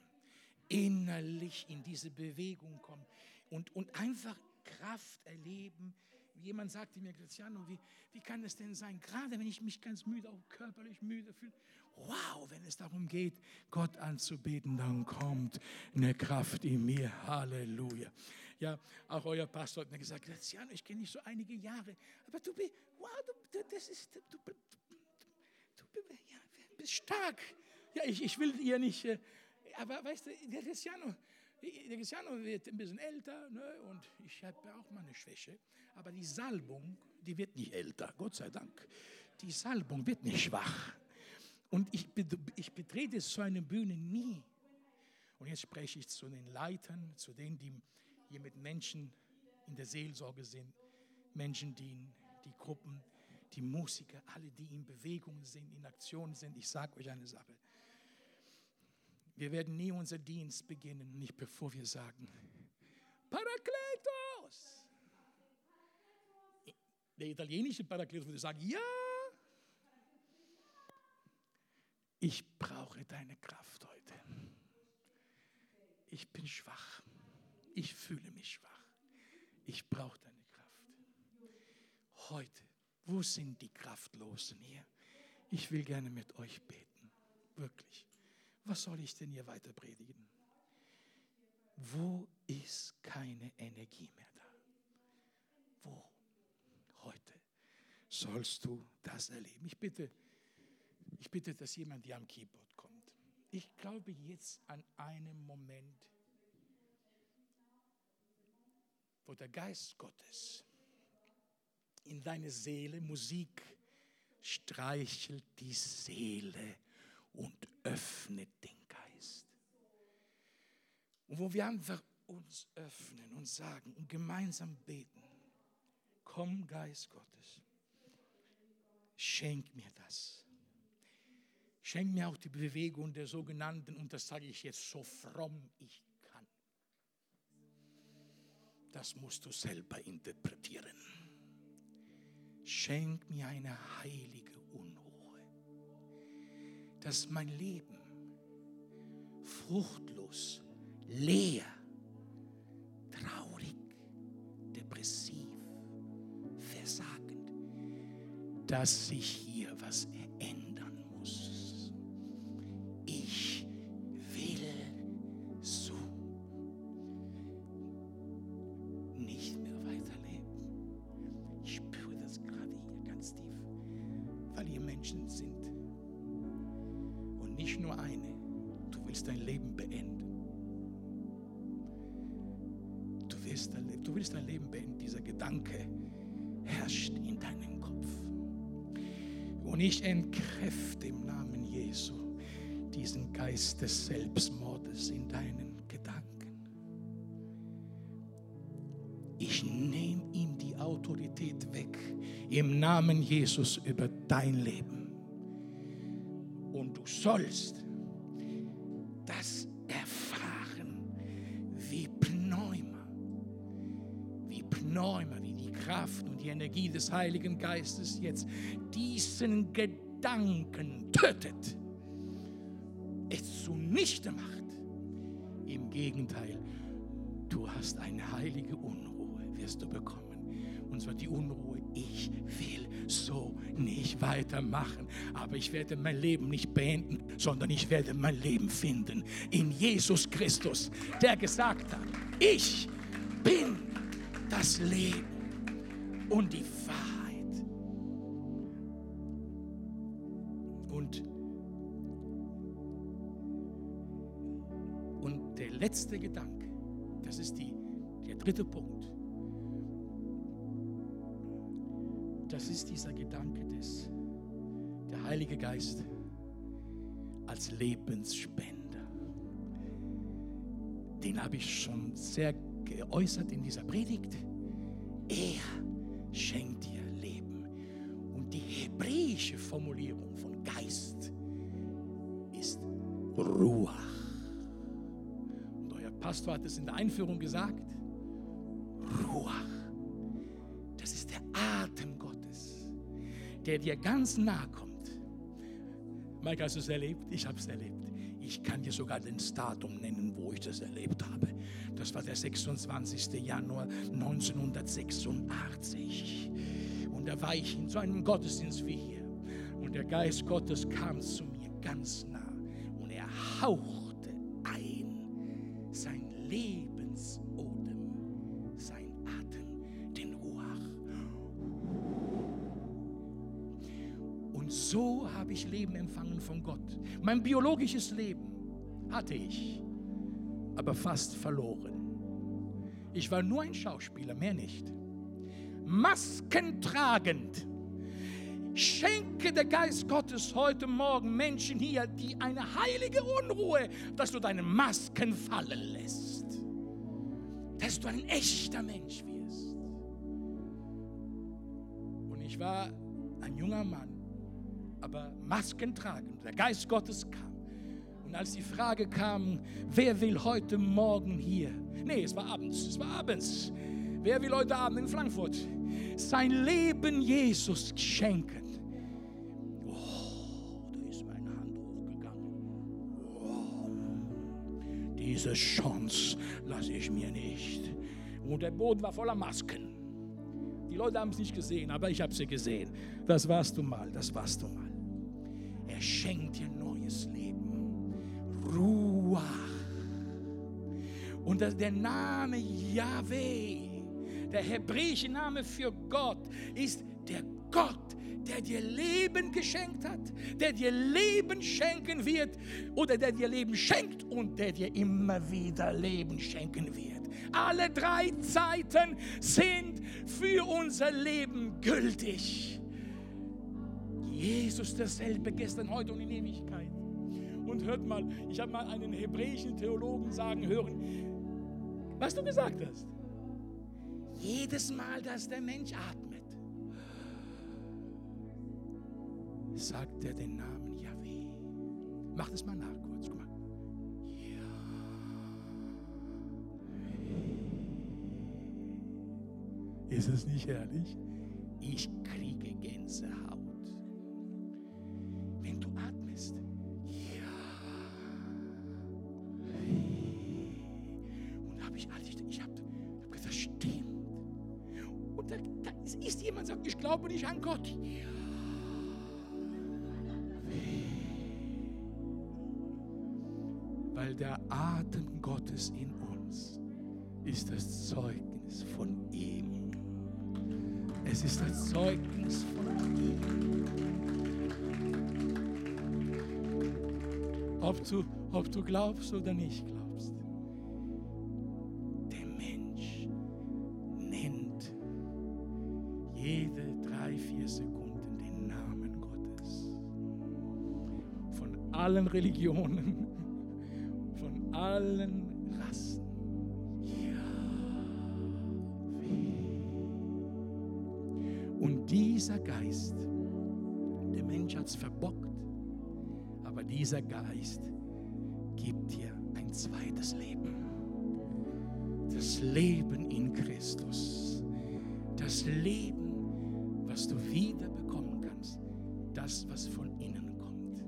innerlich in diese Bewegung kommen und, und einfach Kraft erleben. Jemand sagte mir, Graziano, wie, wie kann es denn sein, gerade wenn ich mich ganz müde, auch körperlich müde fühle, wow, wenn es darum geht, Gott anzubeten, dann kommt eine Kraft in mir. Halleluja. Ja, auch euer Pastor hat mir gesagt, Graziano, ich kenne dich so einige Jahre, aber du bist, wow, du, das ist, du, du, du ja, bist stark. Ja, ich, ich will ihr nicht, äh, aber weißt du, der Graziano, der Cristiano wird ein bisschen älter ne? und ich habe auch mal eine Schwäche. Aber die Salbung, die wird nicht älter, Gott sei Dank. Die Salbung wird nicht schwach. Und ich, ich betrete so eine Bühne nie. Und jetzt spreche ich zu den Leitern, zu denen, die hier mit Menschen in der Seelsorge sind, Menschen dienen, die Gruppen, die Musiker, alle, die in Bewegung sind, in Aktion sind. Ich sage euch eine Sache. Wir werden nie unser Dienst beginnen, nicht bevor wir sagen, Parakletos. Der italienische Parakletos würde sagen, ja, ich brauche deine Kraft heute. Ich bin schwach. Ich fühle mich schwach. Ich brauche deine Kraft. Heute, wo sind die Kraftlosen hier? Ich will gerne mit euch beten. Wirklich. Was soll ich denn hier weiter predigen? Wo ist keine Energie mehr da? Wo? Heute sollst du das erleben. Ich bitte, ich bitte, dass jemand hier am Keyboard kommt. Ich glaube jetzt an einen Moment, wo der Geist Gottes in deine Seele Musik streichelt die Seele und öffnet den Geist. Und wo wir einfach uns öffnen und sagen und gemeinsam beten, komm Geist Gottes, schenk mir das. Schenk mir auch die Bewegung der sogenannten, und das sage ich jetzt so fromm ich kann. Das musst du selber interpretieren. Schenk mir eine heilige Unruhe, dass mein Leben fruchtlos, leer, traurig, depressiv, versagend, dass sich hier was ändern Namen Jesus über dein Leben. Und du sollst das erfahren wie Pneuma, wie Pneuma, wie die Kraft und die Energie des Heiligen Geistes jetzt diesen Gedanken tötet, es zunichte macht. Im Gegenteil, du hast eine heilige Unruhe, wirst du bekommen. Und zwar die Unruhe. Ich will so nicht weitermachen. Aber ich werde mein Leben nicht beenden, sondern ich werde mein Leben finden in Jesus Christus, der gesagt hat, ich bin das Leben und die Wahrheit. Und, und der letzte Gedanke, das ist die, der dritte Punkt. Das ist dieser Gedanke des, der Heilige Geist als Lebensspender. Den habe ich schon sehr geäußert in dieser Predigt. Er schenkt dir Leben. Und die hebräische Formulierung von Geist ist Ruach. Und euer Pastor hat es in der Einführung gesagt. Der dir ganz nahe kommt. Mike, hast du es erlebt? Ich habe es erlebt. Ich kann dir sogar das Datum nennen, wo ich das erlebt habe. Das war der 26. Januar 1986. Und da war ich in so einem Gottesdienst wie hier. Und der Geist Gottes kam zu mir ganz nah. Und er hauchte von Gott. Mein biologisches Leben hatte ich aber fast verloren. Ich war nur ein Schauspieler, mehr nicht. Masken tragend. Schenke der Geist Gottes heute Morgen Menschen hier, die eine heilige Unruhe, dass du deine Masken fallen lässt. Dass du ein echter Mensch wirst. Und ich war ein junger Mann, aber Masken tragend. Der Geist Gottes kam. Und als die Frage kam, wer will heute Morgen hier? Nee, es war abends, es war abends. Wer will heute Abend in Frankfurt sein Leben Jesus schenken? Oh, da ist meine Hand hochgegangen. Oh, diese Chance lasse ich mir nicht. Und der Boden war voller Masken. Die Leute haben es nicht gesehen, aber ich habe sie gesehen. Das warst du mal, das warst du mal. Er schenkt dir neues Leben. Ruach. Und der Name Yahweh, der hebräische Name für Gott, ist der Gott, der dir Leben geschenkt hat, der dir Leben schenken wird oder der dir Leben schenkt und der dir immer wieder Leben schenken wird. Alle drei Zeiten sind für unser Leben gültig. Jesus derselbe gestern, heute und in Ewigkeit. Und hört mal, ich habe mal einen hebräischen Theologen sagen hören, was du gesagt hast. Jedes Mal, dass der Mensch atmet, sagt er den Namen Yahweh. Mach das mal nach kurz. Guck mal. Ist es nicht herrlich? Ich kriege Gänsehaut. Wenn du atmest, und habe ich alles, ich habe hab gesagt, stimmt. Und da, da ist jemand, sagt, ich glaube nicht an Gott. Weil der Atem Gottes in uns ist das Zeugnis von ihm. Es ist das Zeugnis von ihm. Ob du, ob du glaubst oder nicht glaubst. Der Mensch nennt jede drei, vier Sekunden den Namen Gottes. Von allen Religionen, von allen Rassen. Und dieser Geist, der Mensch hat es verbockt, dieser Geist gibt dir ein zweites Leben. Das Leben in Christus. Das Leben, was du wieder bekommen kannst. Das, was von innen kommt.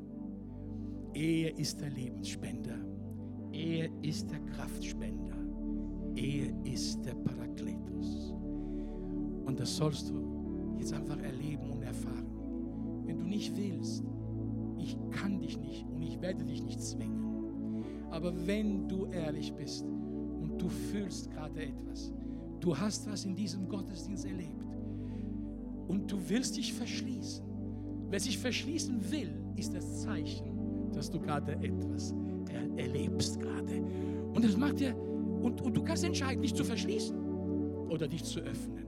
Er ist der Lebensspender. Er ist der Kraftspender. Er ist der Parakletus. Und das sollst du jetzt einfach erleben und erfahren. Wenn du nicht willst, ich kann dich nicht und ich werde dich nicht zwingen. Aber wenn du ehrlich bist und du fühlst gerade etwas, du hast was in diesem Gottesdienst erlebt und du willst dich verschließen. Wer sich verschließen will, ist das Zeichen, dass du gerade etwas er erlebst gerade. Und das macht dir, und, und du kannst entscheiden, dich zu verschließen oder dich zu öffnen.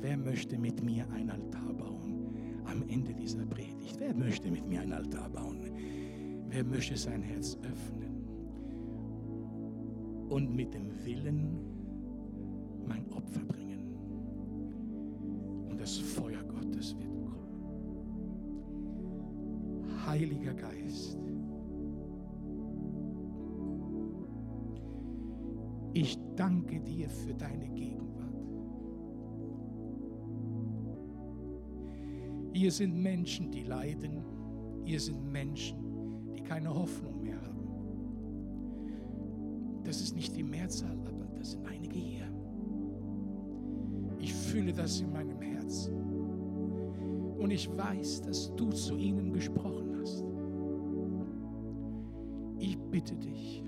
Wer möchte mit mir ein Altar bauen Ende dieser Predigt? Wer möchte mit mir ein Altar bauen? Wer möchte sein Herz öffnen und mit dem Willen mein Opfer bringen? Und das Feuer Gottes wird kommen. Heiliger Geist, ich danke dir für deine Gegenwart. Ihr sind Menschen, die leiden. Ihr sind Menschen, die keine Hoffnung mehr haben. Das ist nicht die Mehrzahl, aber das sind einige hier. Ich fühle das in meinem Herzen. Und ich weiß, dass du zu ihnen gesprochen hast. Ich bitte dich,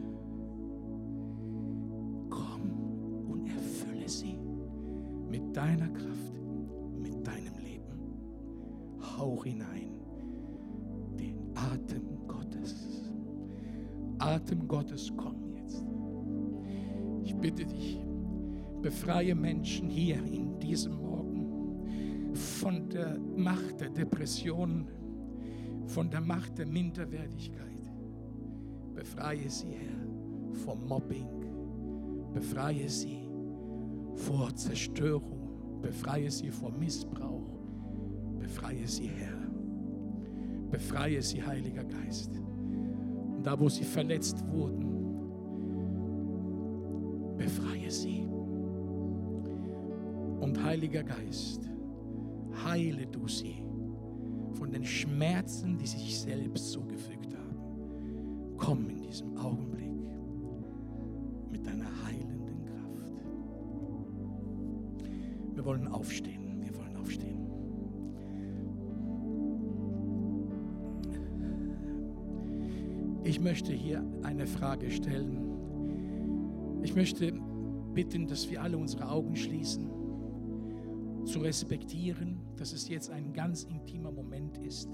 bitte dich, befreie Menschen hier in diesem Morgen von der Macht der Depression, von der Macht der Minderwertigkeit. Befreie sie, Herr, vom Mobbing. Befreie sie vor Zerstörung. Befreie sie vor Missbrauch. Befreie sie, Herr. Befreie sie, Heiliger Geist. Und da, wo sie verletzt wurden, befreie sie. Und Heiliger Geist, heile du sie von den Schmerzen, die sie sich selbst zugefügt haben. Komm in diesem Augenblick mit deiner heilenden Kraft. Wir wollen aufstehen. Wir wollen aufstehen. Ich möchte hier eine Frage stellen. Ich möchte bitten, dass wir alle unsere Augen schließen, zu respektieren, dass es jetzt ein ganz intimer Moment ist.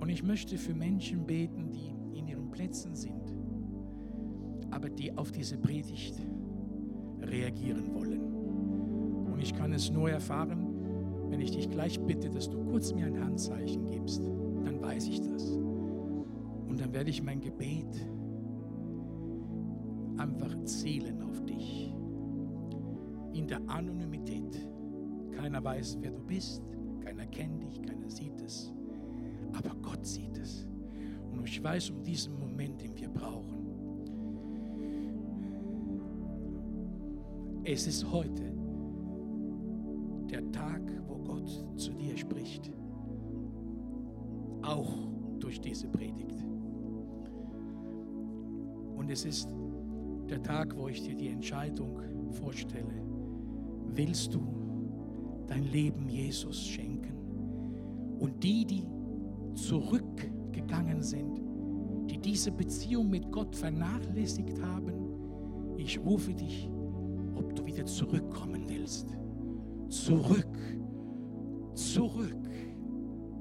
Und ich möchte für Menschen beten, die in ihren Plätzen sind, aber die auf diese Predigt reagieren wollen. Und ich kann es nur erfahren, wenn ich dich gleich bitte, dass du kurz mir ein Handzeichen gibst, dann weiß ich das. Und dann werde ich mein Gebet zielen auf dich. In der Anonymität. Keiner weiß, wer du bist, keiner kennt dich, keiner sieht es. Aber Gott sieht es. Und ich weiß um diesen Moment, den wir brauchen. Es ist heute der Tag, wo Gott zu dir spricht. Auch durch diese Predigt. Und es ist der Tag, wo ich dir die Entscheidung vorstelle. Willst du dein Leben Jesus schenken? Und die, die zurückgegangen sind, die diese Beziehung mit Gott vernachlässigt haben, ich rufe dich, ob du wieder zurückkommen willst. Zurück, zurück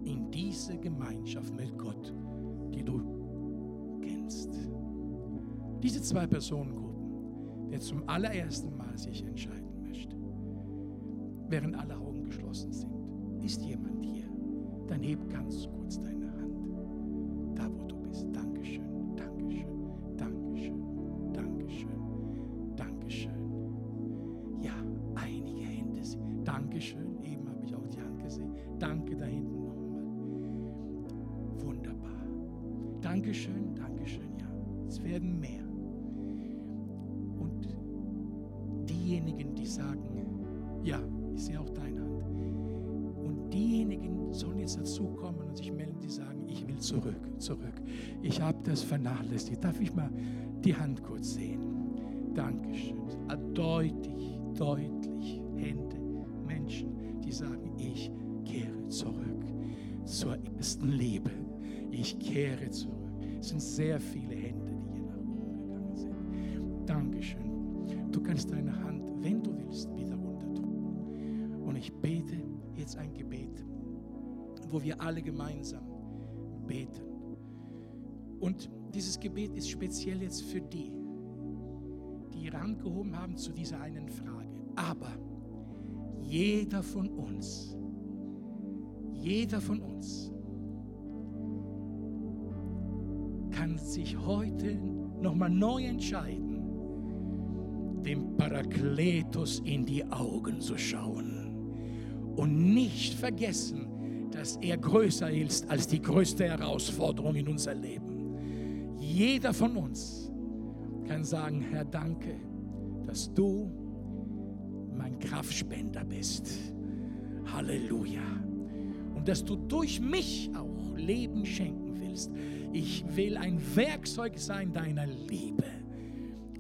in diese Gemeinschaft mit Gott, die du. Diese zwei Personengruppen, der zum allerersten Mal sich entscheiden möchte, während alle Augen geschlossen sind, ist jemand hier, dann heb ganz kurz deine Hand. Da, wo du bist. Dankeschön, Dankeschön, Dankeschön, Dankeschön, Dankeschön. Ja, einige Hände. Dankeschön. Eben habe ich auch die Hand gesehen. Danke da hinten nochmal. Wunderbar. Dankeschön, Dankeschön. Ja, es werden mehr. Die sagen, ja, ich sehe auch deine Hand. Und diejenigen sollen jetzt dazukommen und sich melden, die sagen, ich will zurück, zurück. Ich habe das vernachlässigt. Darf ich mal die Hand kurz sehen? Dankeschön. Deutlich, deutlich Hände, Menschen, die sagen, ich kehre zurück zur ersten Liebe. Ich kehre zurück. Es sind sehr viele Hände, die hier nach oben gegangen sind. Dankeschön. Du kannst deine Hand, wenn Und ich bete jetzt ein Gebet, wo wir alle gemeinsam beten. Und dieses Gebet ist speziell jetzt für die, die ihre Hand gehoben haben zu dieser einen Frage. Aber jeder von uns, jeder von uns kann sich heute nochmal neu entscheiden, dem Parakletos in die Augen zu schauen und nicht vergessen, dass er größer ist als die größte Herausforderung in unser Leben. Jeder von uns kann sagen, Herr, danke, dass du mein Kraftspender bist. Halleluja. Und dass du durch mich auch Leben schenken willst. Ich will ein Werkzeug sein deiner Liebe.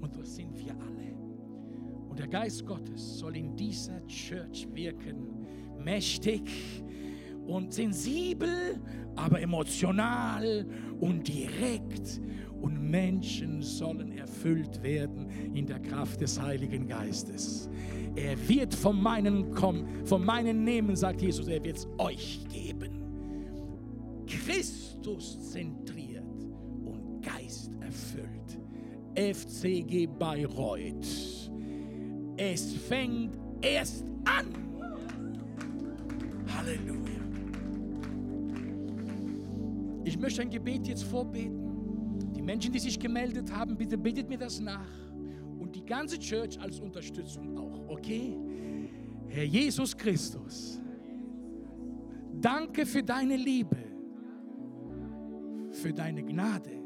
Und das sind wir alle. Und der Geist Gottes soll in dieser Church wirken. Mächtig und sensibel, aber emotional und direkt. Und Menschen sollen erfüllt werden in der Kraft des Heiligen Geistes. Er wird von meinen kommen, von meinen nehmen, sagt Jesus, er wird es euch geben. Christus zentriert und Geist erfüllt. FCG Bayreuth. Es fängt erst an. Ich möchte ein Gebet jetzt vorbeten. Die Menschen, die sich gemeldet haben, bitte betet mir das nach. Und die ganze Church als Unterstützung auch, okay? Herr Jesus Christus, danke für deine Liebe, für deine Gnade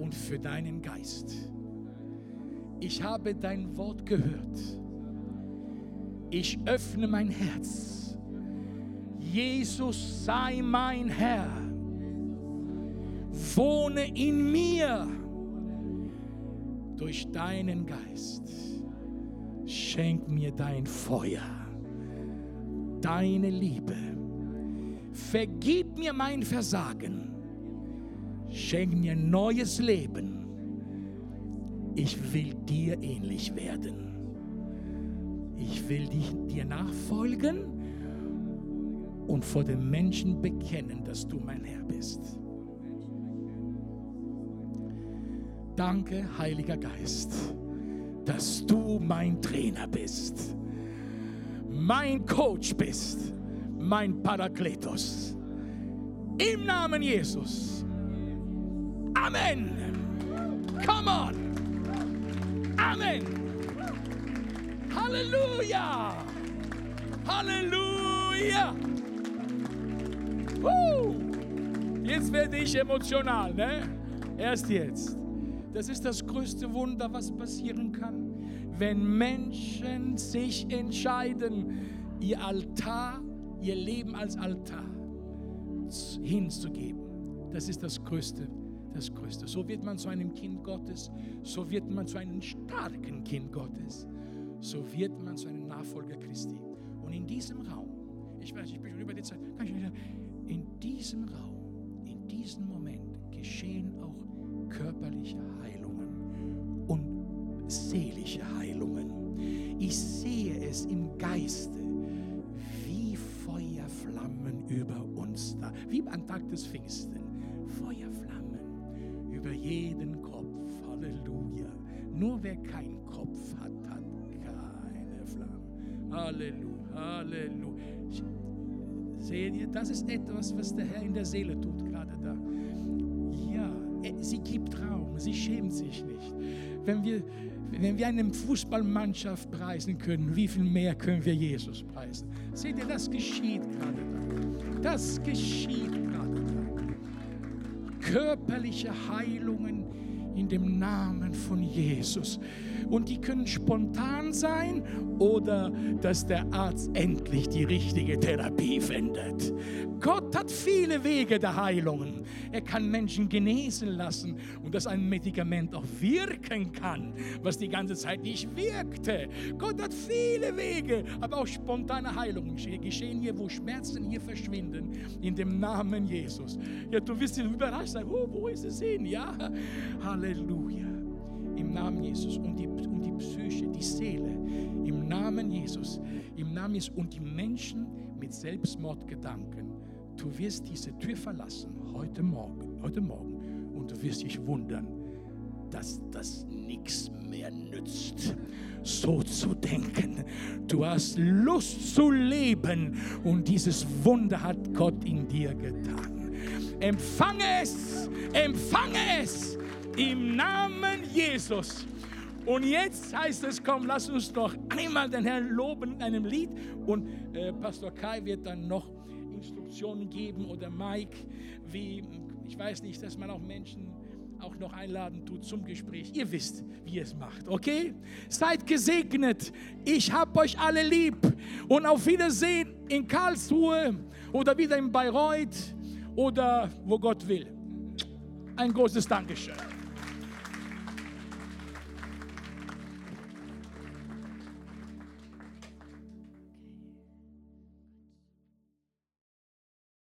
und für deinen Geist. Ich habe dein Wort gehört. Ich öffne mein Herz. Jesus sei mein Herr wohne in mir durch deinen Geist. Schenk mir dein Feuer, deine Liebe. Vergib mir mein Versagen. Schenk mir neues Leben. Ich will dir ähnlich werden. Ich will dich, dir nachfolgen und vor den Menschen bekennen, dass du mein Herr bist. Danke, Heiliger Geist, dass du mein Trainer bist, mein Coach bist, mein Parakletos. Im Namen Jesus. Amen. Come on. Amen. Halleluja. Halleluja. Uh. Jetzt werde ich emotional, ne? Erst jetzt. Das ist das größte Wunder, was passieren kann, wenn Menschen sich entscheiden, ihr Altar, ihr Leben als Altar hinzugeben. Das ist das Größte, das Größte. So wird man zu einem Kind Gottes, so wird man zu einem starken Kind Gottes, so wird man zu einem Nachfolger Christi. Und in diesem Raum, ich weiß, ich bin schon über die Zeit, kann ich sagen, in diesem Raum, in diesem Moment geschehen körperliche Heilungen und seelische Heilungen. Ich sehe es im Geiste, wie Feuerflammen über uns da, wie am Tag des Pfingsten. Feuerflammen über jeden Kopf. Halleluja. Nur wer keinen Kopf hat, hat keine Flammen. Halleluja. Halleluja. Seht ihr, das ist etwas, was der Herr in der Seele tut, sie gibt Raum, sie schämt sich nicht. Wenn wir, wenn wir eine Fußballmannschaft preisen können, wie viel mehr können wir Jesus preisen? Seht ihr, das geschieht gerade da. Das geschieht gerade da. Körperliche Heilungen in dem Namen von Jesus. Und die können spontan sein oder dass der Arzt endlich die richtige Therapie findet. Gott hat viele Wege der Heilungen. Er kann Menschen genesen lassen und dass ein Medikament auch wirken kann, was die ganze Zeit nicht wirkte. Gott hat viele Wege, aber auch spontane Heilungen geschehen hier, wo Schmerzen hier verschwinden, in dem Namen Jesus. Ja, du wirst überrascht sein, oh, wo ist es hin? Ja, Halleluja. Im Namen Jesus und die, Psyche, die Seele, im Namen Jesus, im Namen Jesus und die Menschen mit Selbstmordgedanken. Du wirst diese Tür verlassen heute Morgen, heute Morgen und du wirst dich wundern, dass das nichts mehr nützt, so zu denken. Du hast Lust zu leben und dieses Wunder hat Gott in dir getan. Empfange es, empfange es im Namen Jesus. Und jetzt heißt es, komm, lass uns doch einmal den Herrn loben in einem Lied. Und äh, Pastor Kai wird dann noch Instruktionen geben oder Mike, wie, ich weiß nicht, dass man auch Menschen auch noch einladen tut zum Gespräch. Ihr wisst, wie ihr es macht, okay? Seid gesegnet. Ich habe euch alle lieb. Und auf Wiedersehen in Karlsruhe oder wieder in Bayreuth oder wo Gott will. Ein großes Dankeschön.